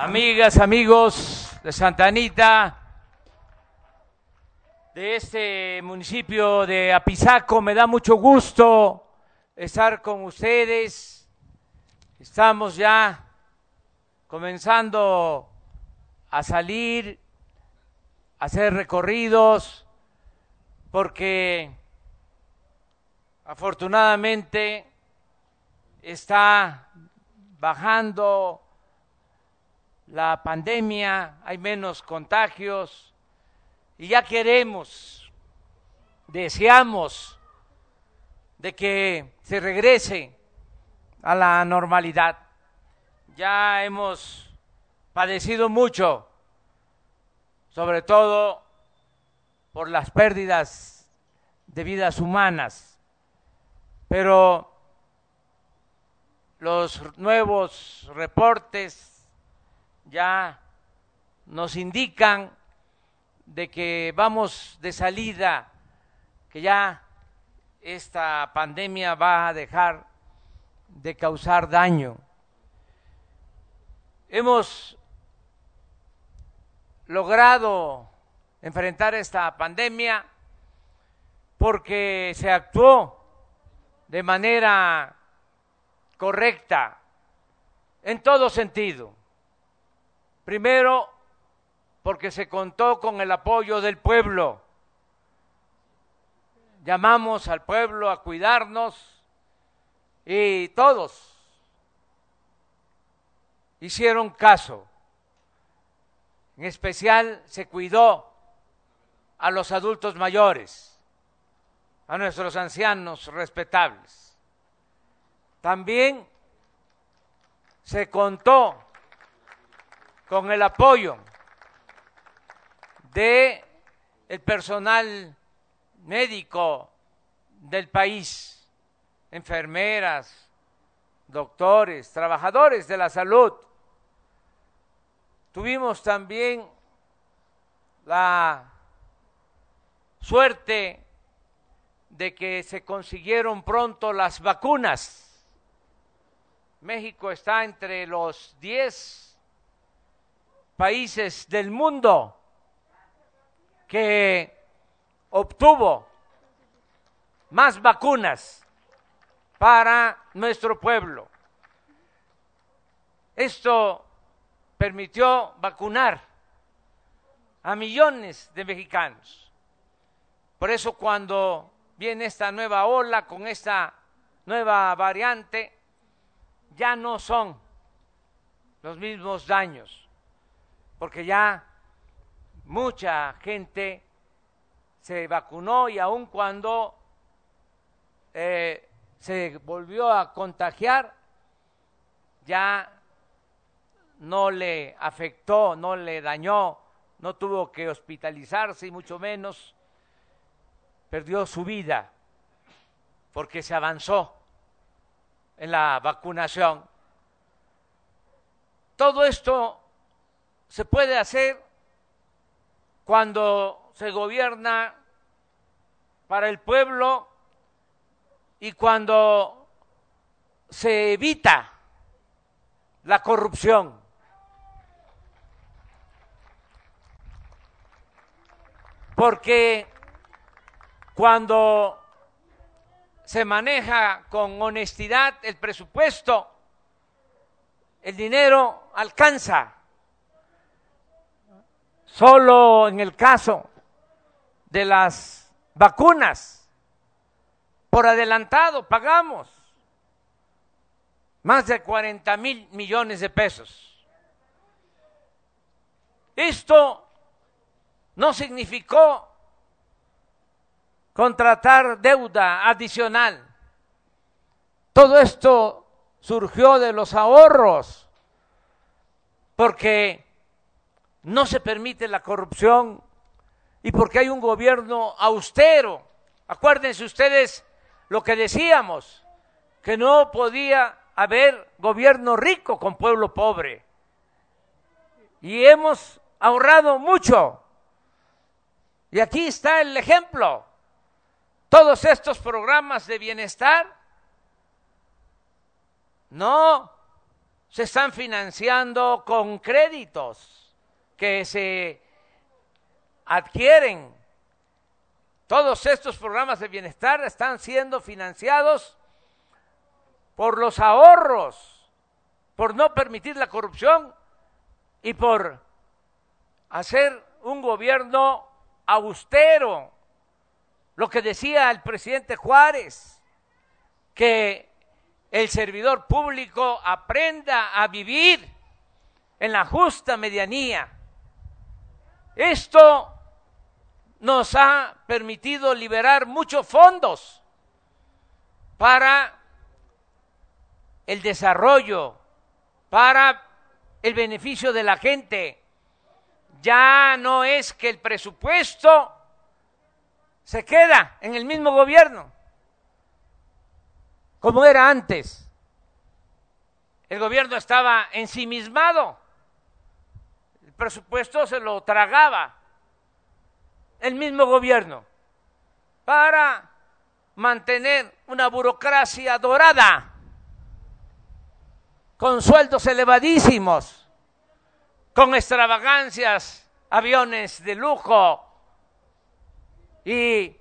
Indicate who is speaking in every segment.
Speaker 1: amigas, amigos de Santa Anita, de este municipio de Apizaco. Me da mucho gusto estar con ustedes. Estamos ya comenzando a salir, a hacer recorridos, porque afortunadamente está bajando la pandemia, hay menos contagios y ya queremos, deseamos de que se regrese a la normalidad. Ya hemos padecido mucho, sobre todo por las pérdidas de vidas humanas, pero los nuevos reportes ya nos indican de que vamos de salida, que ya esta pandemia va a dejar de causar daño. Hemos logrado enfrentar esta pandemia porque se actuó de manera correcta en todo sentido Primero, porque se contó con el apoyo del pueblo. Llamamos al pueblo a cuidarnos y todos hicieron caso. En especial se cuidó a los adultos mayores, a nuestros ancianos respetables. También se contó con el apoyo de el personal médico del país, enfermeras, doctores, trabajadores de la salud. Tuvimos también la suerte de que se consiguieron pronto las vacunas. México está entre los 10 países del mundo que obtuvo más vacunas para nuestro pueblo. Esto permitió vacunar a millones de mexicanos. Por eso cuando viene esta nueva ola con esta nueva variante, ya no son los mismos daños porque ya mucha gente se vacunó y aun cuando eh, se volvió a contagiar, ya no le afectó, no le dañó, no tuvo que hospitalizarse y mucho menos perdió su vida porque se avanzó en la vacunación. Todo esto se puede hacer cuando se gobierna para el pueblo y cuando se evita la corrupción. Porque cuando se maneja con honestidad el presupuesto, el dinero alcanza Solo en el caso de las vacunas, por adelantado pagamos más de 40 mil millones de pesos. Esto no significó contratar deuda adicional. Todo esto surgió de los ahorros, porque no se permite la corrupción y porque hay un gobierno austero. Acuérdense ustedes lo que decíamos, que no podía haber gobierno rico con pueblo pobre. Y hemos ahorrado mucho. Y aquí está el ejemplo. Todos estos programas de bienestar no se están financiando con créditos que se adquieren. Todos estos programas de bienestar están siendo financiados por los ahorros, por no permitir la corrupción y por hacer un gobierno austero. Lo que decía el presidente Juárez, que el servidor público aprenda a vivir en la justa medianía. Esto nos ha permitido liberar muchos fondos para el desarrollo, para el beneficio de la gente. Ya no es que el presupuesto se queda en el mismo gobierno, como era antes. El gobierno estaba ensimismado, presupuesto se lo tragaba el mismo gobierno para mantener una burocracia dorada con sueldos elevadísimos, con extravagancias, aviones de lujo y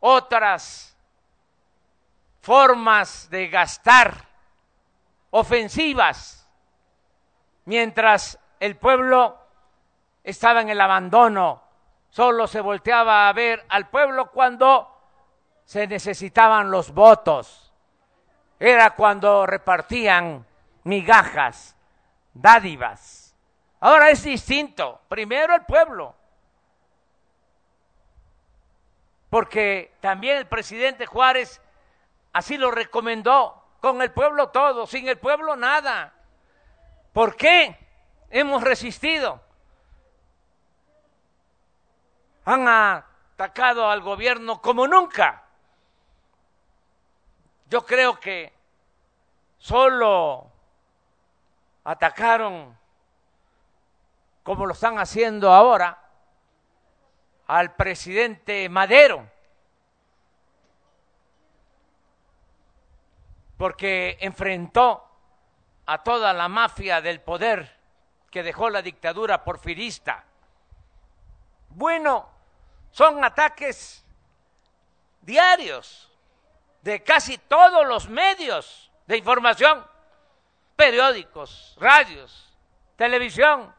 Speaker 1: otras formas de gastar ofensivas, mientras el pueblo estaba en el abandono, solo se volteaba a ver al pueblo cuando se necesitaban los votos era cuando repartían migajas, dádivas. Ahora es distinto. Primero el pueblo. Porque también el presidente Juárez así lo recomendó. Con el pueblo todo, sin el pueblo nada. ¿Por qué hemos resistido? Han atacado al gobierno como nunca. Yo creo que solo atacaron, como lo están haciendo ahora, al presidente Madero, porque enfrentó a toda la mafia del poder que dejó la dictadura porfirista. Bueno, son ataques diarios de casi todos los medios de información, periódicos, radios, televisión,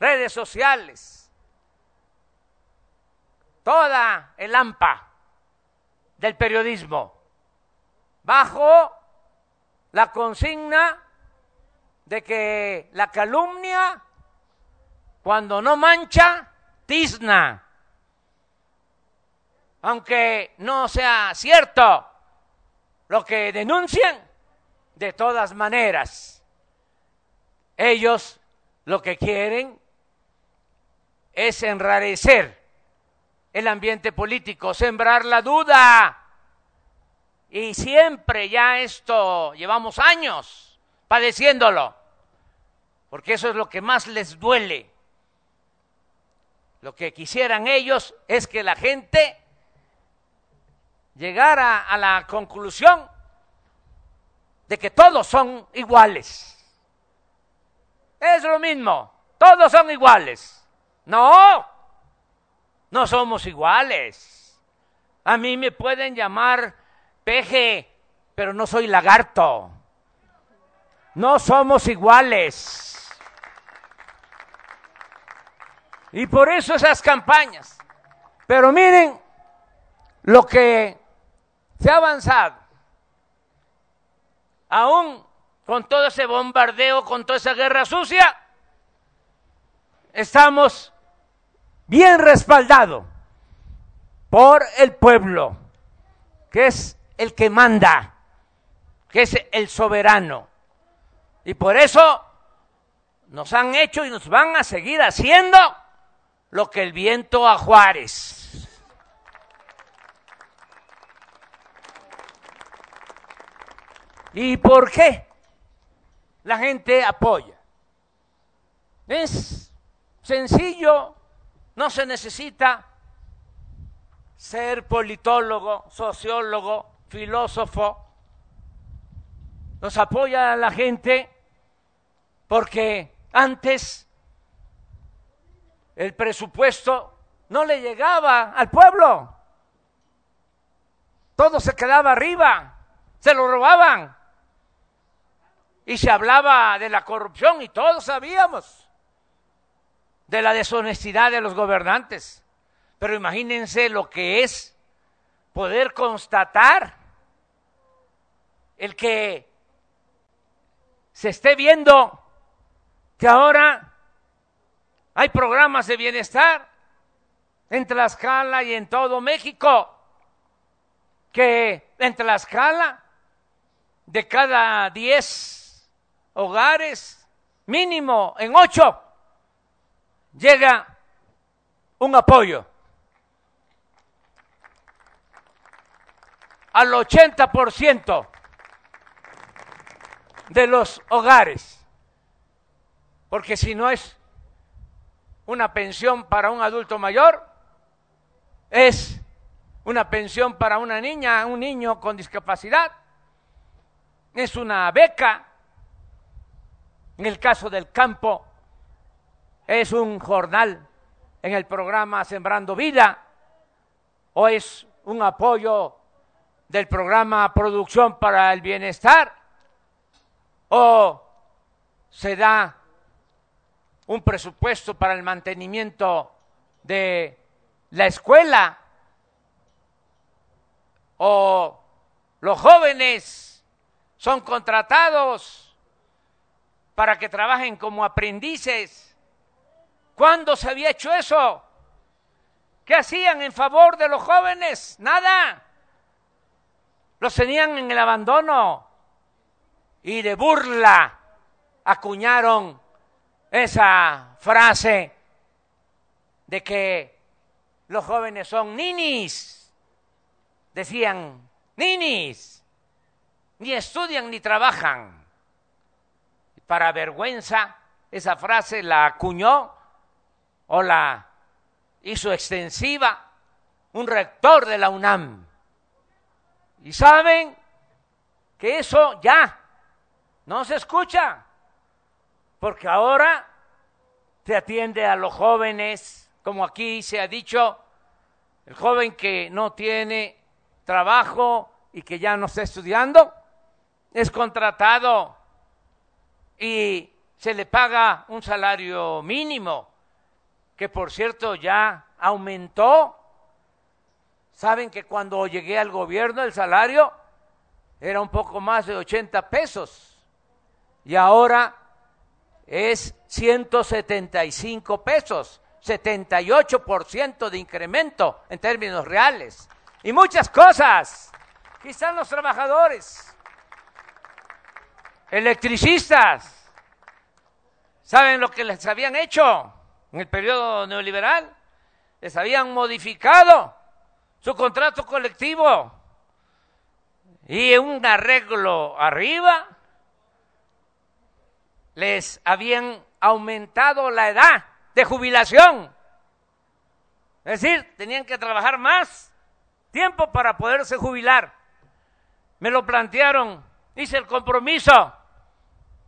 Speaker 1: redes sociales, toda el AMPA del periodismo, bajo la consigna de que la calumnia, cuando no mancha, tizna aunque no sea cierto lo que denuncian, de todas maneras, ellos lo que quieren es enrarecer el ambiente político, sembrar la duda. Y siempre ya esto llevamos años padeciéndolo, porque eso es lo que más les duele. Lo que quisieran ellos es que la gente llegar a, la conclusión de que todos son iguales. Es lo mismo, todos son iguales. No, no somos iguales. A mí me pueden llamar peje, pero no soy lagarto. No somos iguales. Y por eso esas campañas. Pero miren lo que se ha avanzado. Aún con todo ese bombardeo, con toda esa guerra sucia, estamos bien respaldados por el pueblo, que es el que manda, que es el soberano. Y por eso nos han hecho y nos van a seguir haciendo lo que el viento a Juárez. ¿Y por qué la gente apoya? Es sencillo, no se necesita ser politólogo, sociólogo, filósofo. nos apoya la gente porque antes el presupuesto no le llegaba al pueblo. Todo se quedaba arriba, se lo robaban. Y se hablaba de la corrupción y todos sabíamos de la deshonestidad de los gobernantes. Pero imagínense lo que es poder constatar el que se esté viendo que ahora hay programas de bienestar en Tlaxcala y en todo México, que en Tlaxcala de cada 10 hogares, mínimo en 8, llega un apoyo. Al 80% de los hogares. Porque si no es una pensión para un adulto mayor, es una pensión para una niña, un niño con discapacidad, es una beca, en el caso del campo, es un jornal en el programa Sembrando Vida, o es un apoyo del programa Producción para el Bienestar, o se da un presupuesto para el mantenimiento de la escuela o los jóvenes son contratados para que trabajen como aprendices. ¿Cuándo se había hecho eso? ¿Qué hacían en favor de los jóvenes? Nada. Los tenían en el abandono y de burla acuñaron esa frase de que los jóvenes son ninis. Decían, ninis, ni estudian ni trabajan. Para vergüenza, esa frase la acuñó o la hizo extensiva un rector de la UNAM. Y saben que eso ya no se escucha, porque ahora se atiende a los jóvenes, como aquí se ha dicho, el joven que no tiene trabajo y que ya no está estudiando, es contratado y se le paga un salario mínimo, que por cierto ya aumentó. Saben que cuando llegué al gobierno el salario era un poco más de 80 pesos y ahora es 175 pesos, 78% de incremento en términos reales. Y muchas cosas. Aquí los trabajadores, electricistas. ¿Saben lo que les habían hecho en el periodo neoliberal? Les habían modificado su contrato colectivo y un arreglo arriba les habían aumentado la edad de jubilación. Es decir, tenían que trabajar más tiempo para poderse jubilar. Me lo plantearon, hice el compromiso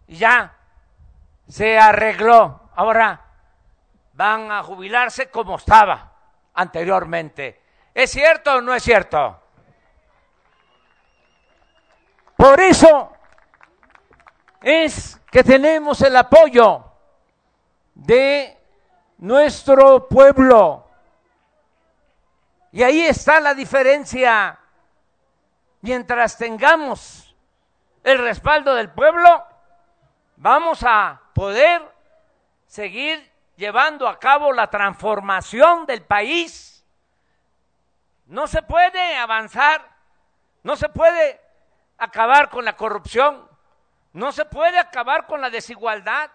Speaker 1: y ya se arregló. Ahora van a jubilarse como estaba anteriormente. ¿Es cierto o no es cierto? Por eso es que tenemos el apoyo de nuestro pueblo. Y ahí está la diferencia. Mientras tengamos el respaldo del pueblo, vamos a poder seguir llevando a cabo la transformación del país. No se puede avanzar, no se puede acabar con la corrupción, no se puede acabar con la desigualdad,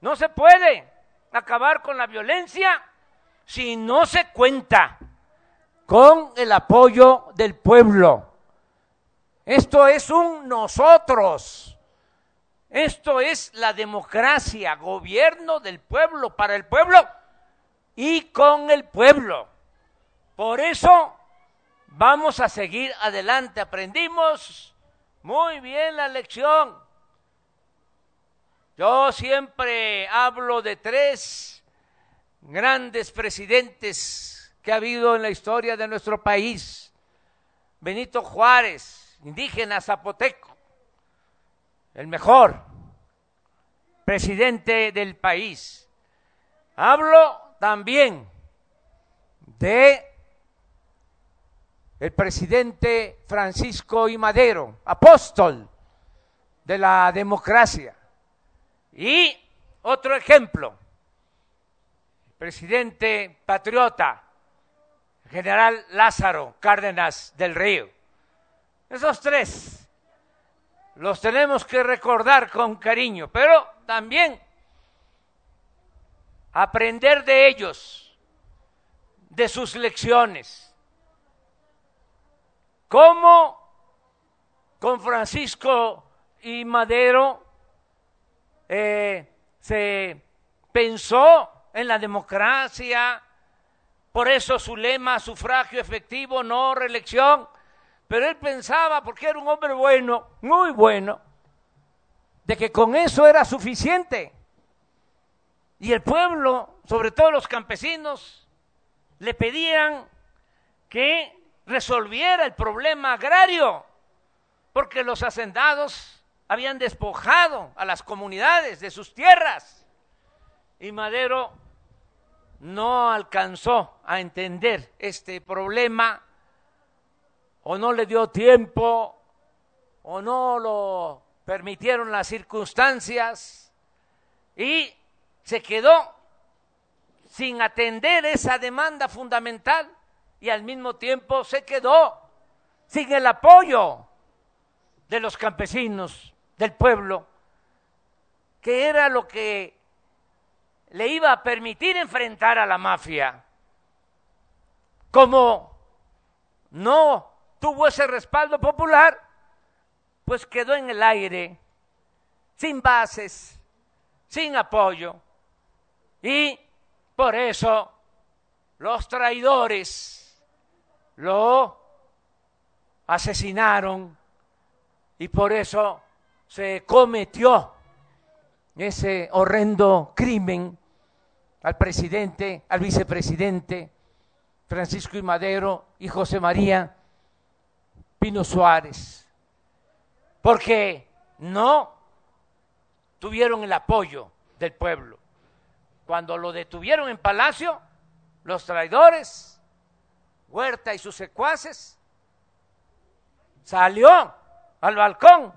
Speaker 1: no se puede acabar con la violencia si no se cuenta con el apoyo del pueblo. Esto es un nosotros. Esto es la democracia, gobierno del pueblo, para el pueblo y con el pueblo. Por eso vamos a seguir adelante. Aprendimos muy bien la lección. Yo siempre hablo de tres grandes presidentes que ha habido en la historia de nuestro país. Benito Juárez, indígena zapoteco, el mejor presidente del país. Hablo también de el presidente Francisco I. Madero, apóstol de la democracia. Y otro ejemplo, presidente patriota, general Lázaro Cárdenas del Río. Esos tres los tenemos que recordar con cariño, pero también aprender de ellos, de sus lecciones. ¿Cómo con Francisco y Madero eh, se pensó en la democracia? Por eso su lema, sufragio efectivo, no reelección. Pero él pensaba, porque era un hombre bueno, muy bueno, de que con eso era suficiente. Y el pueblo, sobre todo los campesinos, le pedían que resolviera el problema agrario, porque los hacendados habían despojado a las comunidades de sus tierras. Y Madero no alcanzó a entender este problema o no le dio tiempo o no lo permitieron las circunstancias y se quedó sin atender esa demanda fundamental y al mismo tiempo se quedó sin el apoyo de los campesinos, del pueblo, que era lo que le iba a permitir enfrentar a la mafia. Como no tuvo ese respaldo popular, pues quedó en el aire, sin bases, sin apoyo. Y por eso los traidores lo asesinaron y por eso se cometió ese horrendo crimen al presidente, al vicepresidente Francisco y Madero y José María Pino Suárez, porque no tuvieron el apoyo del pueblo. Cuando lo detuvieron en Palacio, los traidores, Huerta y sus secuaces, salió al balcón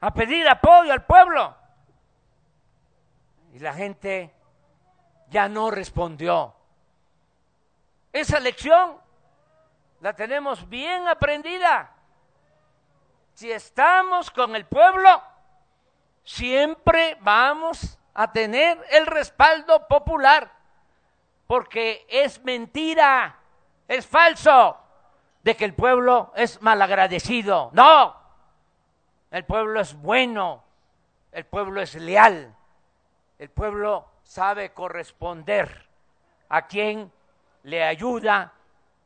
Speaker 1: a pedir apoyo al pueblo. Y la gente ya no respondió. Esa lección la tenemos bien aprendida. Si estamos con el pueblo, siempre vamos a tener el respaldo popular, porque es mentira, es falso de que el pueblo es malagradecido. No, el pueblo es bueno, el pueblo es leal, el pueblo sabe corresponder a quien le ayuda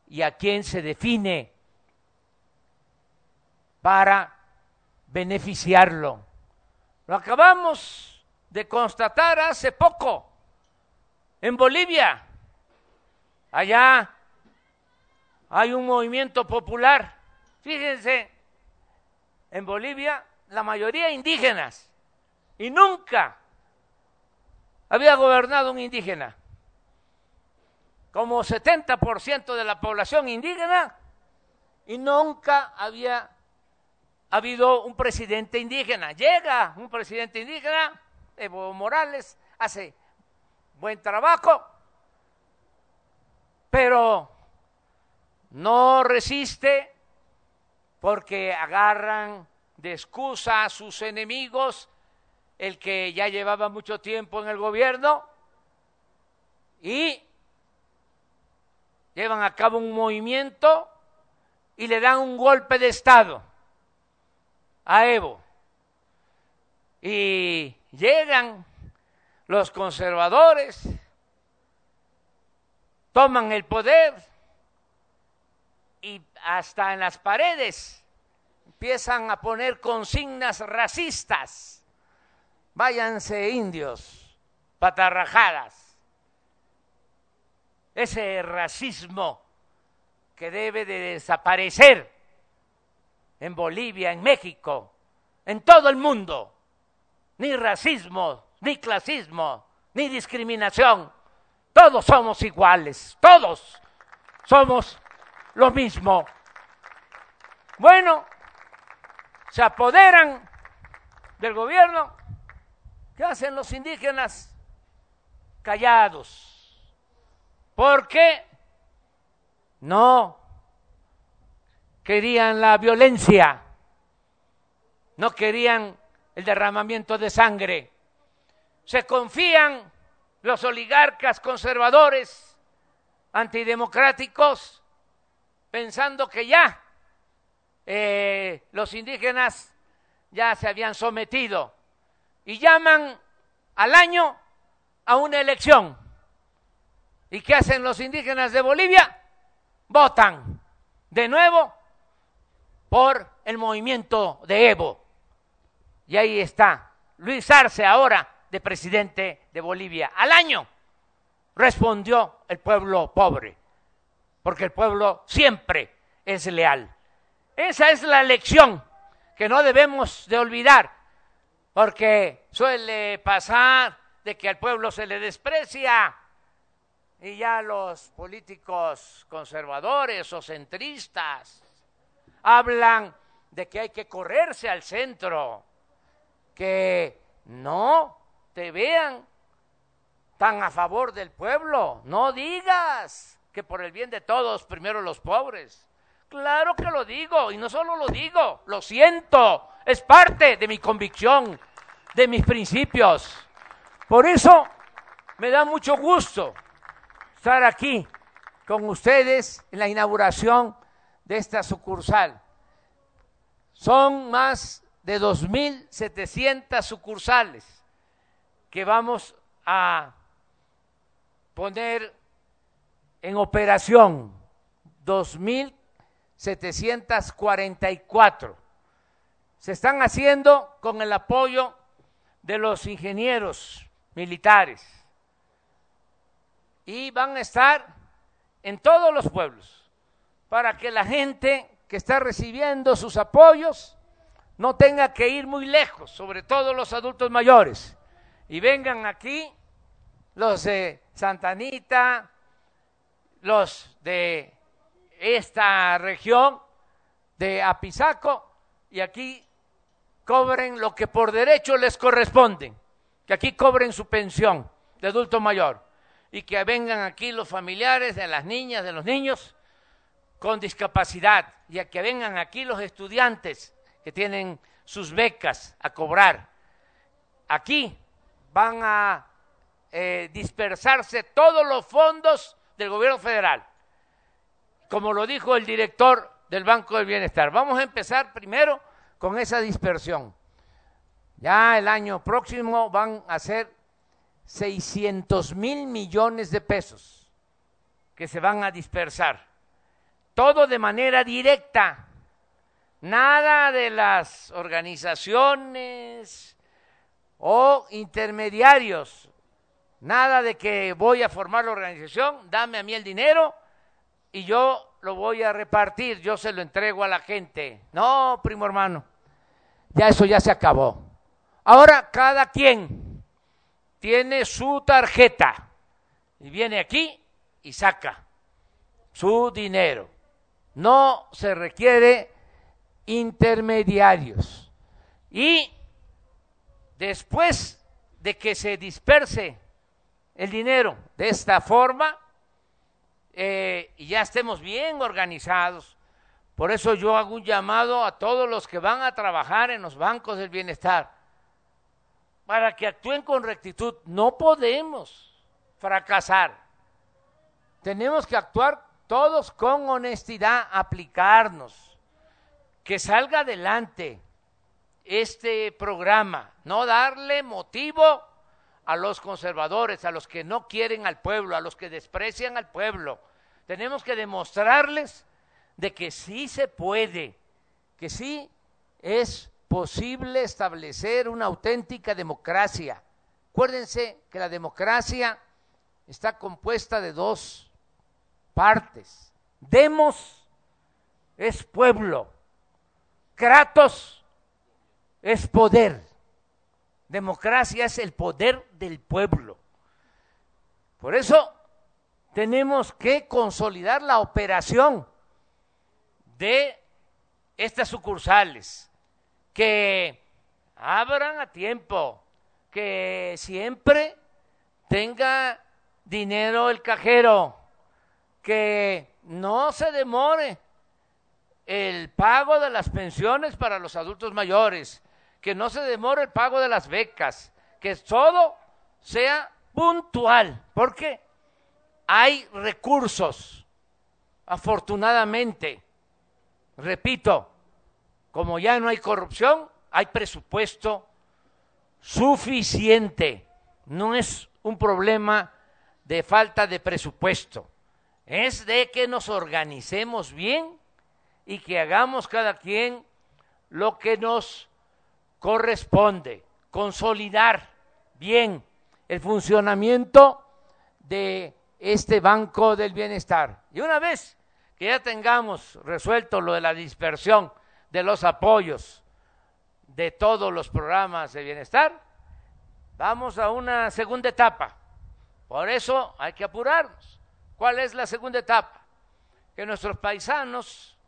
Speaker 1: y a quien se define para beneficiarlo. Lo acabamos de constatar hace poco en Bolivia. Allá hay un movimiento popular. Fíjense, en Bolivia la mayoría indígenas y nunca había gobernado un indígena. Como 70% de la población indígena y nunca había habido un presidente indígena. Llega un presidente indígena, Evo Morales, hace buen trabajo, pero no resiste porque agarran de excusa a sus enemigos, el que ya llevaba mucho tiempo en el gobierno, y llevan a cabo un movimiento y le dan un golpe de Estado a Evo. Y llegan los conservadores, toman el poder hasta en las paredes empiezan a poner consignas racistas. Váyanse indios, patarrajadas. Ese racismo que debe de desaparecer en Bolivia, en México, en todo el mundo. Ni racismo, ni clasismo, ni discriminación. Todos somos iguales, todos somos lo mismo. Bueno, se apoderan del gobierno. ¿Qué hacen los indígenas? Callados. ¿Por qué? No querían la violencia, no querían el derramamiento de sangre. Se confían los oligarcas conservadores, antidemocráticos, pensando que ya eh, los indígenas ya se habían sometido y llaman al año a una elección. ¿Y qué hacen los indígenas de Bolivia? Votan de nuevo por el movimiento de Evo. Y ahí está Luis Arce ahora de presidente de Bolivia. Al año respondió el pueblo pobre, porque el pueblo siempre es leal. Esa es la lección que no debemos de olvidar, porque suele pasar de que al pueblo se le desprecia y ya los políticos conservadores o centristas hablan de que hay que correrse al centro, que no te vean tan a favor del pueblo, no digas que por el bien de todos, primero los pobres. Claro que lo digo, y no solo lo digo, lo siento, es parte de mi convicción, de mis principios. Por eso me da mucho gusto estar aquí con ustedes en la inauguración de esta sucursal. Son más de 2.700 sucursales que vamos a poner en operación. 2.744. Se están haciendo con el apoyo de los ingenieros militares y van a estar en todos los pueblos para que la gente que está recibiendo sus apoyos no tenga que ir muy lejos, sobre todo los adultos mayores, y vengan aquí los de Santanita, los de esta región de Apizaco, y aquí cobren lo que por derecho les corresponde, que aquí cobren su pensión de adulto mayor, y que vengan aquí los familiares de las niñas, de los niños, con discapacidad y a que vengan aquí los estudiantes que tienen sus becas a cobrar. Aquí van a eh, dispersarse todos los fondos del gobierno federal, como lo dijo el director del Banco del Bienestar. Vamos a empezar primero con esa dispersión. Ya el año próximo van a ser 600 mil millones de pesos que se van a dispersar todo de manera directa, nada de las organizaciones o intermediarios, nada de que voy a formar la organización, dame a mí el dinero y yo lo voy a repartir, yo se lo entrego a la gente. No, primo hermano, ya eso ya se acabó. Ahora cada quien tiene su tarjeta y viene aquí y saca su dinero no se requiere intermediarios. Y después de que se disperse el dinero. De esta forma, eh, y ya estemos bien organizados, por eso yo hago un llamado a todos los que van a trabajar en los bancos del bienestar, para que actúen con rectitud. No podemos fracasar. Tenemos que actuar todos con honestidad aplicarnos, que salga adelante este programa, no darle motivo a los conservadores, a los que no quieren al pueblo, a los que desprecian al pueblo. Tenemos que demostrarles de que sí se puede, que sí es posible establecer una auténtica democracia. Acuérdense que la democracia está compuesta de dos partes. Demos es pueblo, Kratos es poder. Democracia es el poder del pueblo. Por eso tenemos que consolidar la operación de estas sucursales, que abran a tiempo, que siempre tenga dinero el cajero, que no se demore el pago de las pensiones para los adultos mayores, que no se demore el pago de las becas, que todo sea puntual, porque hay recursos, afortunadamente, repito, como ya no hay corrupción, hay presupuesto suficiente. No es un problema de falta de presupuesto, es de que nos organicemos bien y que hagamos cada quien lo que nos corresponde, consolidar bien el funcionamiento de este Banco del Bienestar. Y una vez que ya tengamos resuelto lo de la dispersión de los apoyos de todos los programas de bienestar, vamos a una segunda etapa. Por eso hay que apurarnos. ¿Cuál es la segunda etapa? Que nuestros paisanos,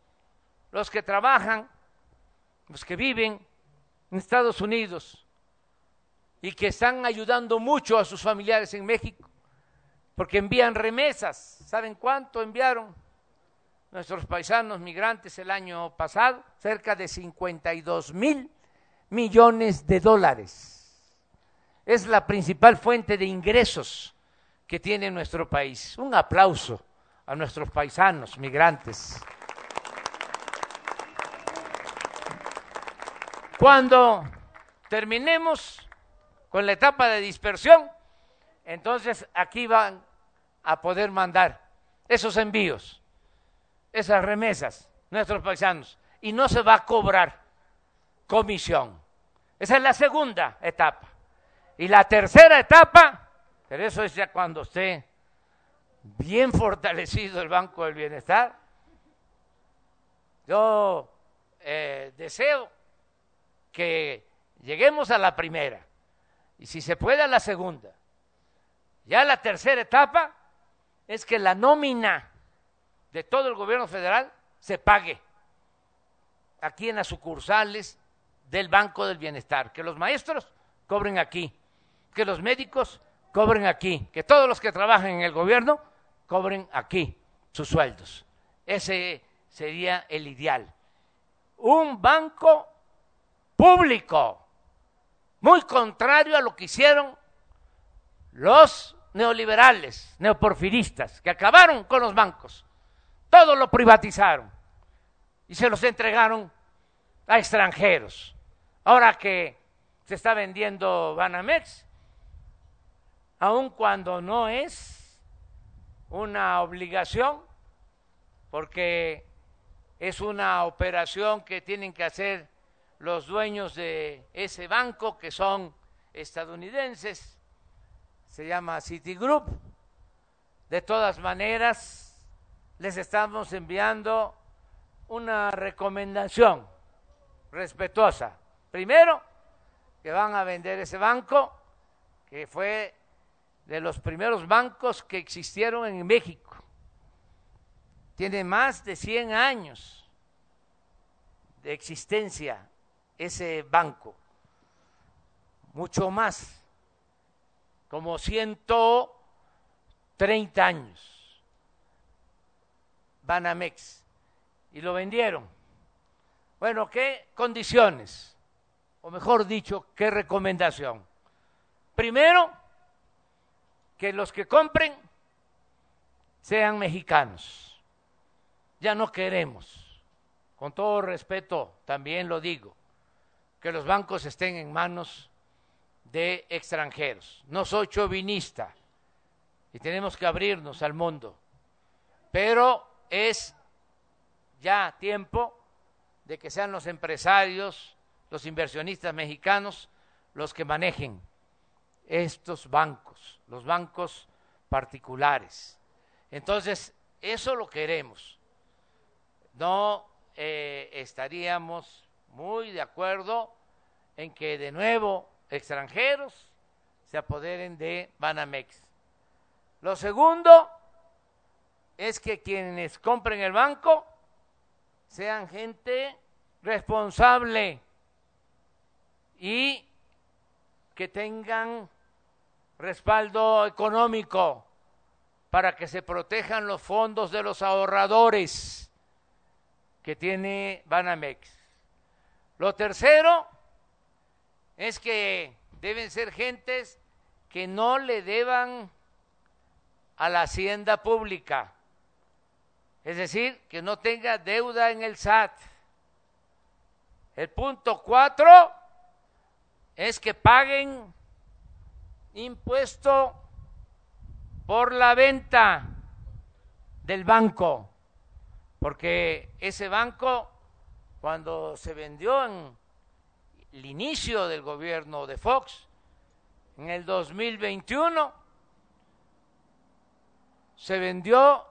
Speaker 1: los que trabajan, los que viven en Estados Unidos y que están ayudando mucho a sus familiares en México, porque envían remesas. ¿Saben cuánto enviaron nuestros paisanos migrantes el año pasado? Cerca de 52 mil millones de dólares. Es la principal fuente de ingresos que tiene nuestro país. Un aplauso a nuestros paisanos migrantes. Cuando terminemos con la etapa de dispersión, entonces aquí van a poder mandar esos envíos, esas remesas, nuestros paisanos, y no se va a cobrar comisión. Esa es la segunda etapa. Y la tercera etapa, pero eso es ya cuando esté bien fortalecido el Banco del Bienestar. Yo eh, deseo que lleguemos a la primera y si se puede a la segunda. Ya la tercera etapa es que la nómina de todo el gobierno federal se pague aquí en las sucursales del Banco del Bienestar, que los maestros cobren aquí, que los médicos cobren aquí, que todos los que trabajan en el gobierno cobren aquí sus sueldos. Ese sería el ideal. Un banco público, muy contrario a lo que hicieron los neoliberales, neoporfiristas, que acabaron con los bancos. Todo lo privatizaron y se los entregaron a extranjeros. Ahora que se está vendiendo Banamex, aun cuando no es una obligación, porque es una operación que tienen que hacer los dueños de ese banco, que son estadounidenses, se llama Citigroup. De todas maneras, les estamos enviando una recomendación respetuosa. Primero, que van a vender ese banco, que fue de los primeros bancos que existieron en México. Tiene más de 100 años de existencia ese banco, mucho más, como 130 años, Banamex, y lo vendieron. Bueno, ¿qué condiciones? O mejor dicho, ¿qué recomendación? Primero, que los que compren sean mexicanos. Ya no queremos, con todo respeto también lo digo, que los bancos estén en manos de extranjeros. No soy chauvinista y tenemos que abrirnos al mundo, pero es ya tiempo de que sean los empresarios, los inversionistas mexicanos, los que manejen estos bancos, los bancos particulares. Entonces, eso lo queremos. No eh, estaríamos muy de acuerdo en que de nuevo extranjeros se apoderen de Banamex. Lo segundo es que quienes compren el banco sean gente responsable y que tengan respaldo económico para que se protejan los fondos de los ahorradores que tiene Banamex. Lo tercero es que deben ser gentes que no le deban a la hacienda pública, es decir, que no tenga deuda en el SAT. El punto cuatro es que paguen impuesto por la venta del banco, porque ese banco, cuando se vendió en el inicio del gobierno de Fox, en el 2021, se vendió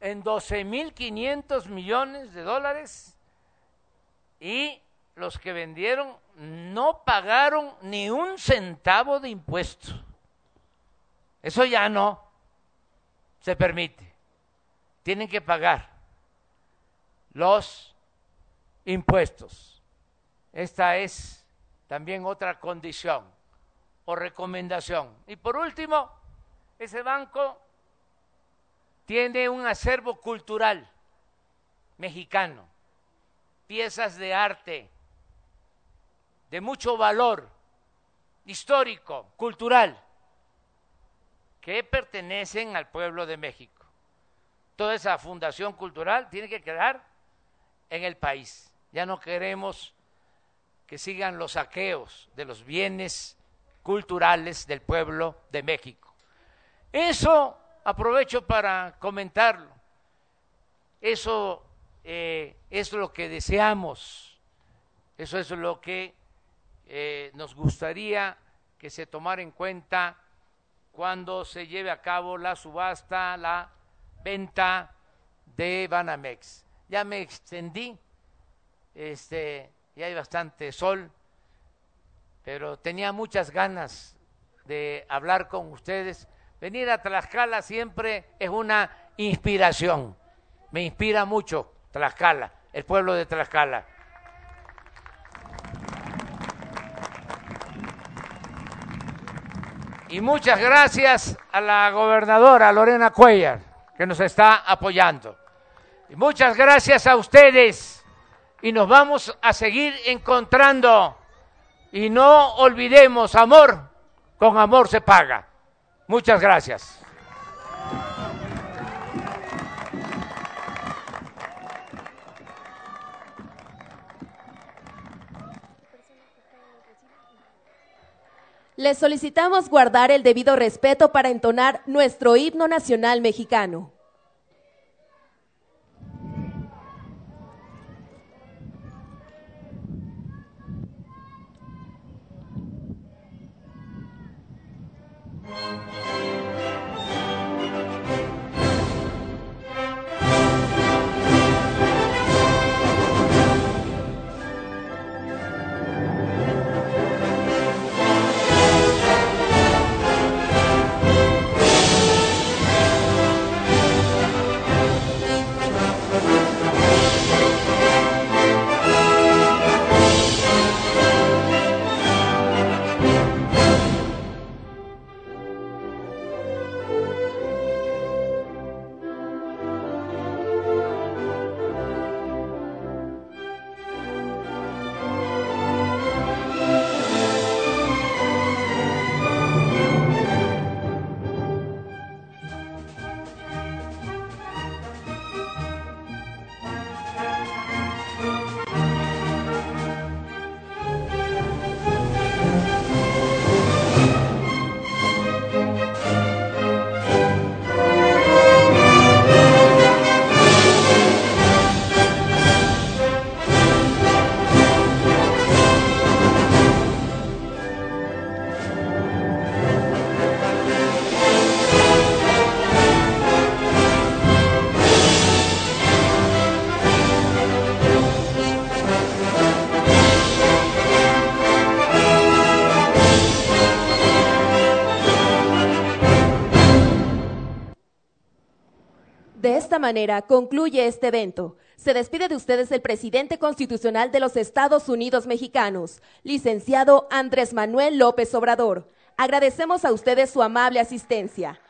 Speaker 1: en 12.500 millones de dólares y los que vendieron no pagaron ni un centavo de impuestos. Eso ya no se permite. Tienen que pagar los impuestos. Esta es también otra condición o recomendación. Y por último, ese banco tiene un acervo cultural mexicano, piezas de arte de mucho valor histórico, cultural, que pertenecen al pueblo de México. Toda esa fundación cultural tiene que quedar en el país. Ya no queremos que sigan los saqueos de los bienes culturales del pueblo de México. Eso aprovecho para comentarlo. Eso eh, es lo que deseamos. Eso es lo que eh, nos gustaría que se tomara en cuenta cuando se lleve a cabo la subasta, la venta de Banamex. Ya me extendí, este, ya hay bastante sol, pero tenía muchas ganas de hablar con ustedes. Venir a Tlaxcala siempre es una inspiración. Me inspira mucho Tlaxcala, el pueblo de Tlaxcala. Y muchas gracias a la gobernadora Lorena Cuellar, que nos está apoyando. Y muchas gracias a ustedes. Y nos vamos a seguir encontrando. Y no olvidemos, amor, con amor se paga. Muchas gracias.
Speaker 2: Les solicitamos guardar el debido respeto para entonar nuestro himno nacional mexicano. Manera concluye este evento. Se despide de ustedes el presidente constitucional de los Estados Unidos mexicanos, licenciado Andrés Manuel López Obrador. Agradecemos a ustedes su amable asistencia.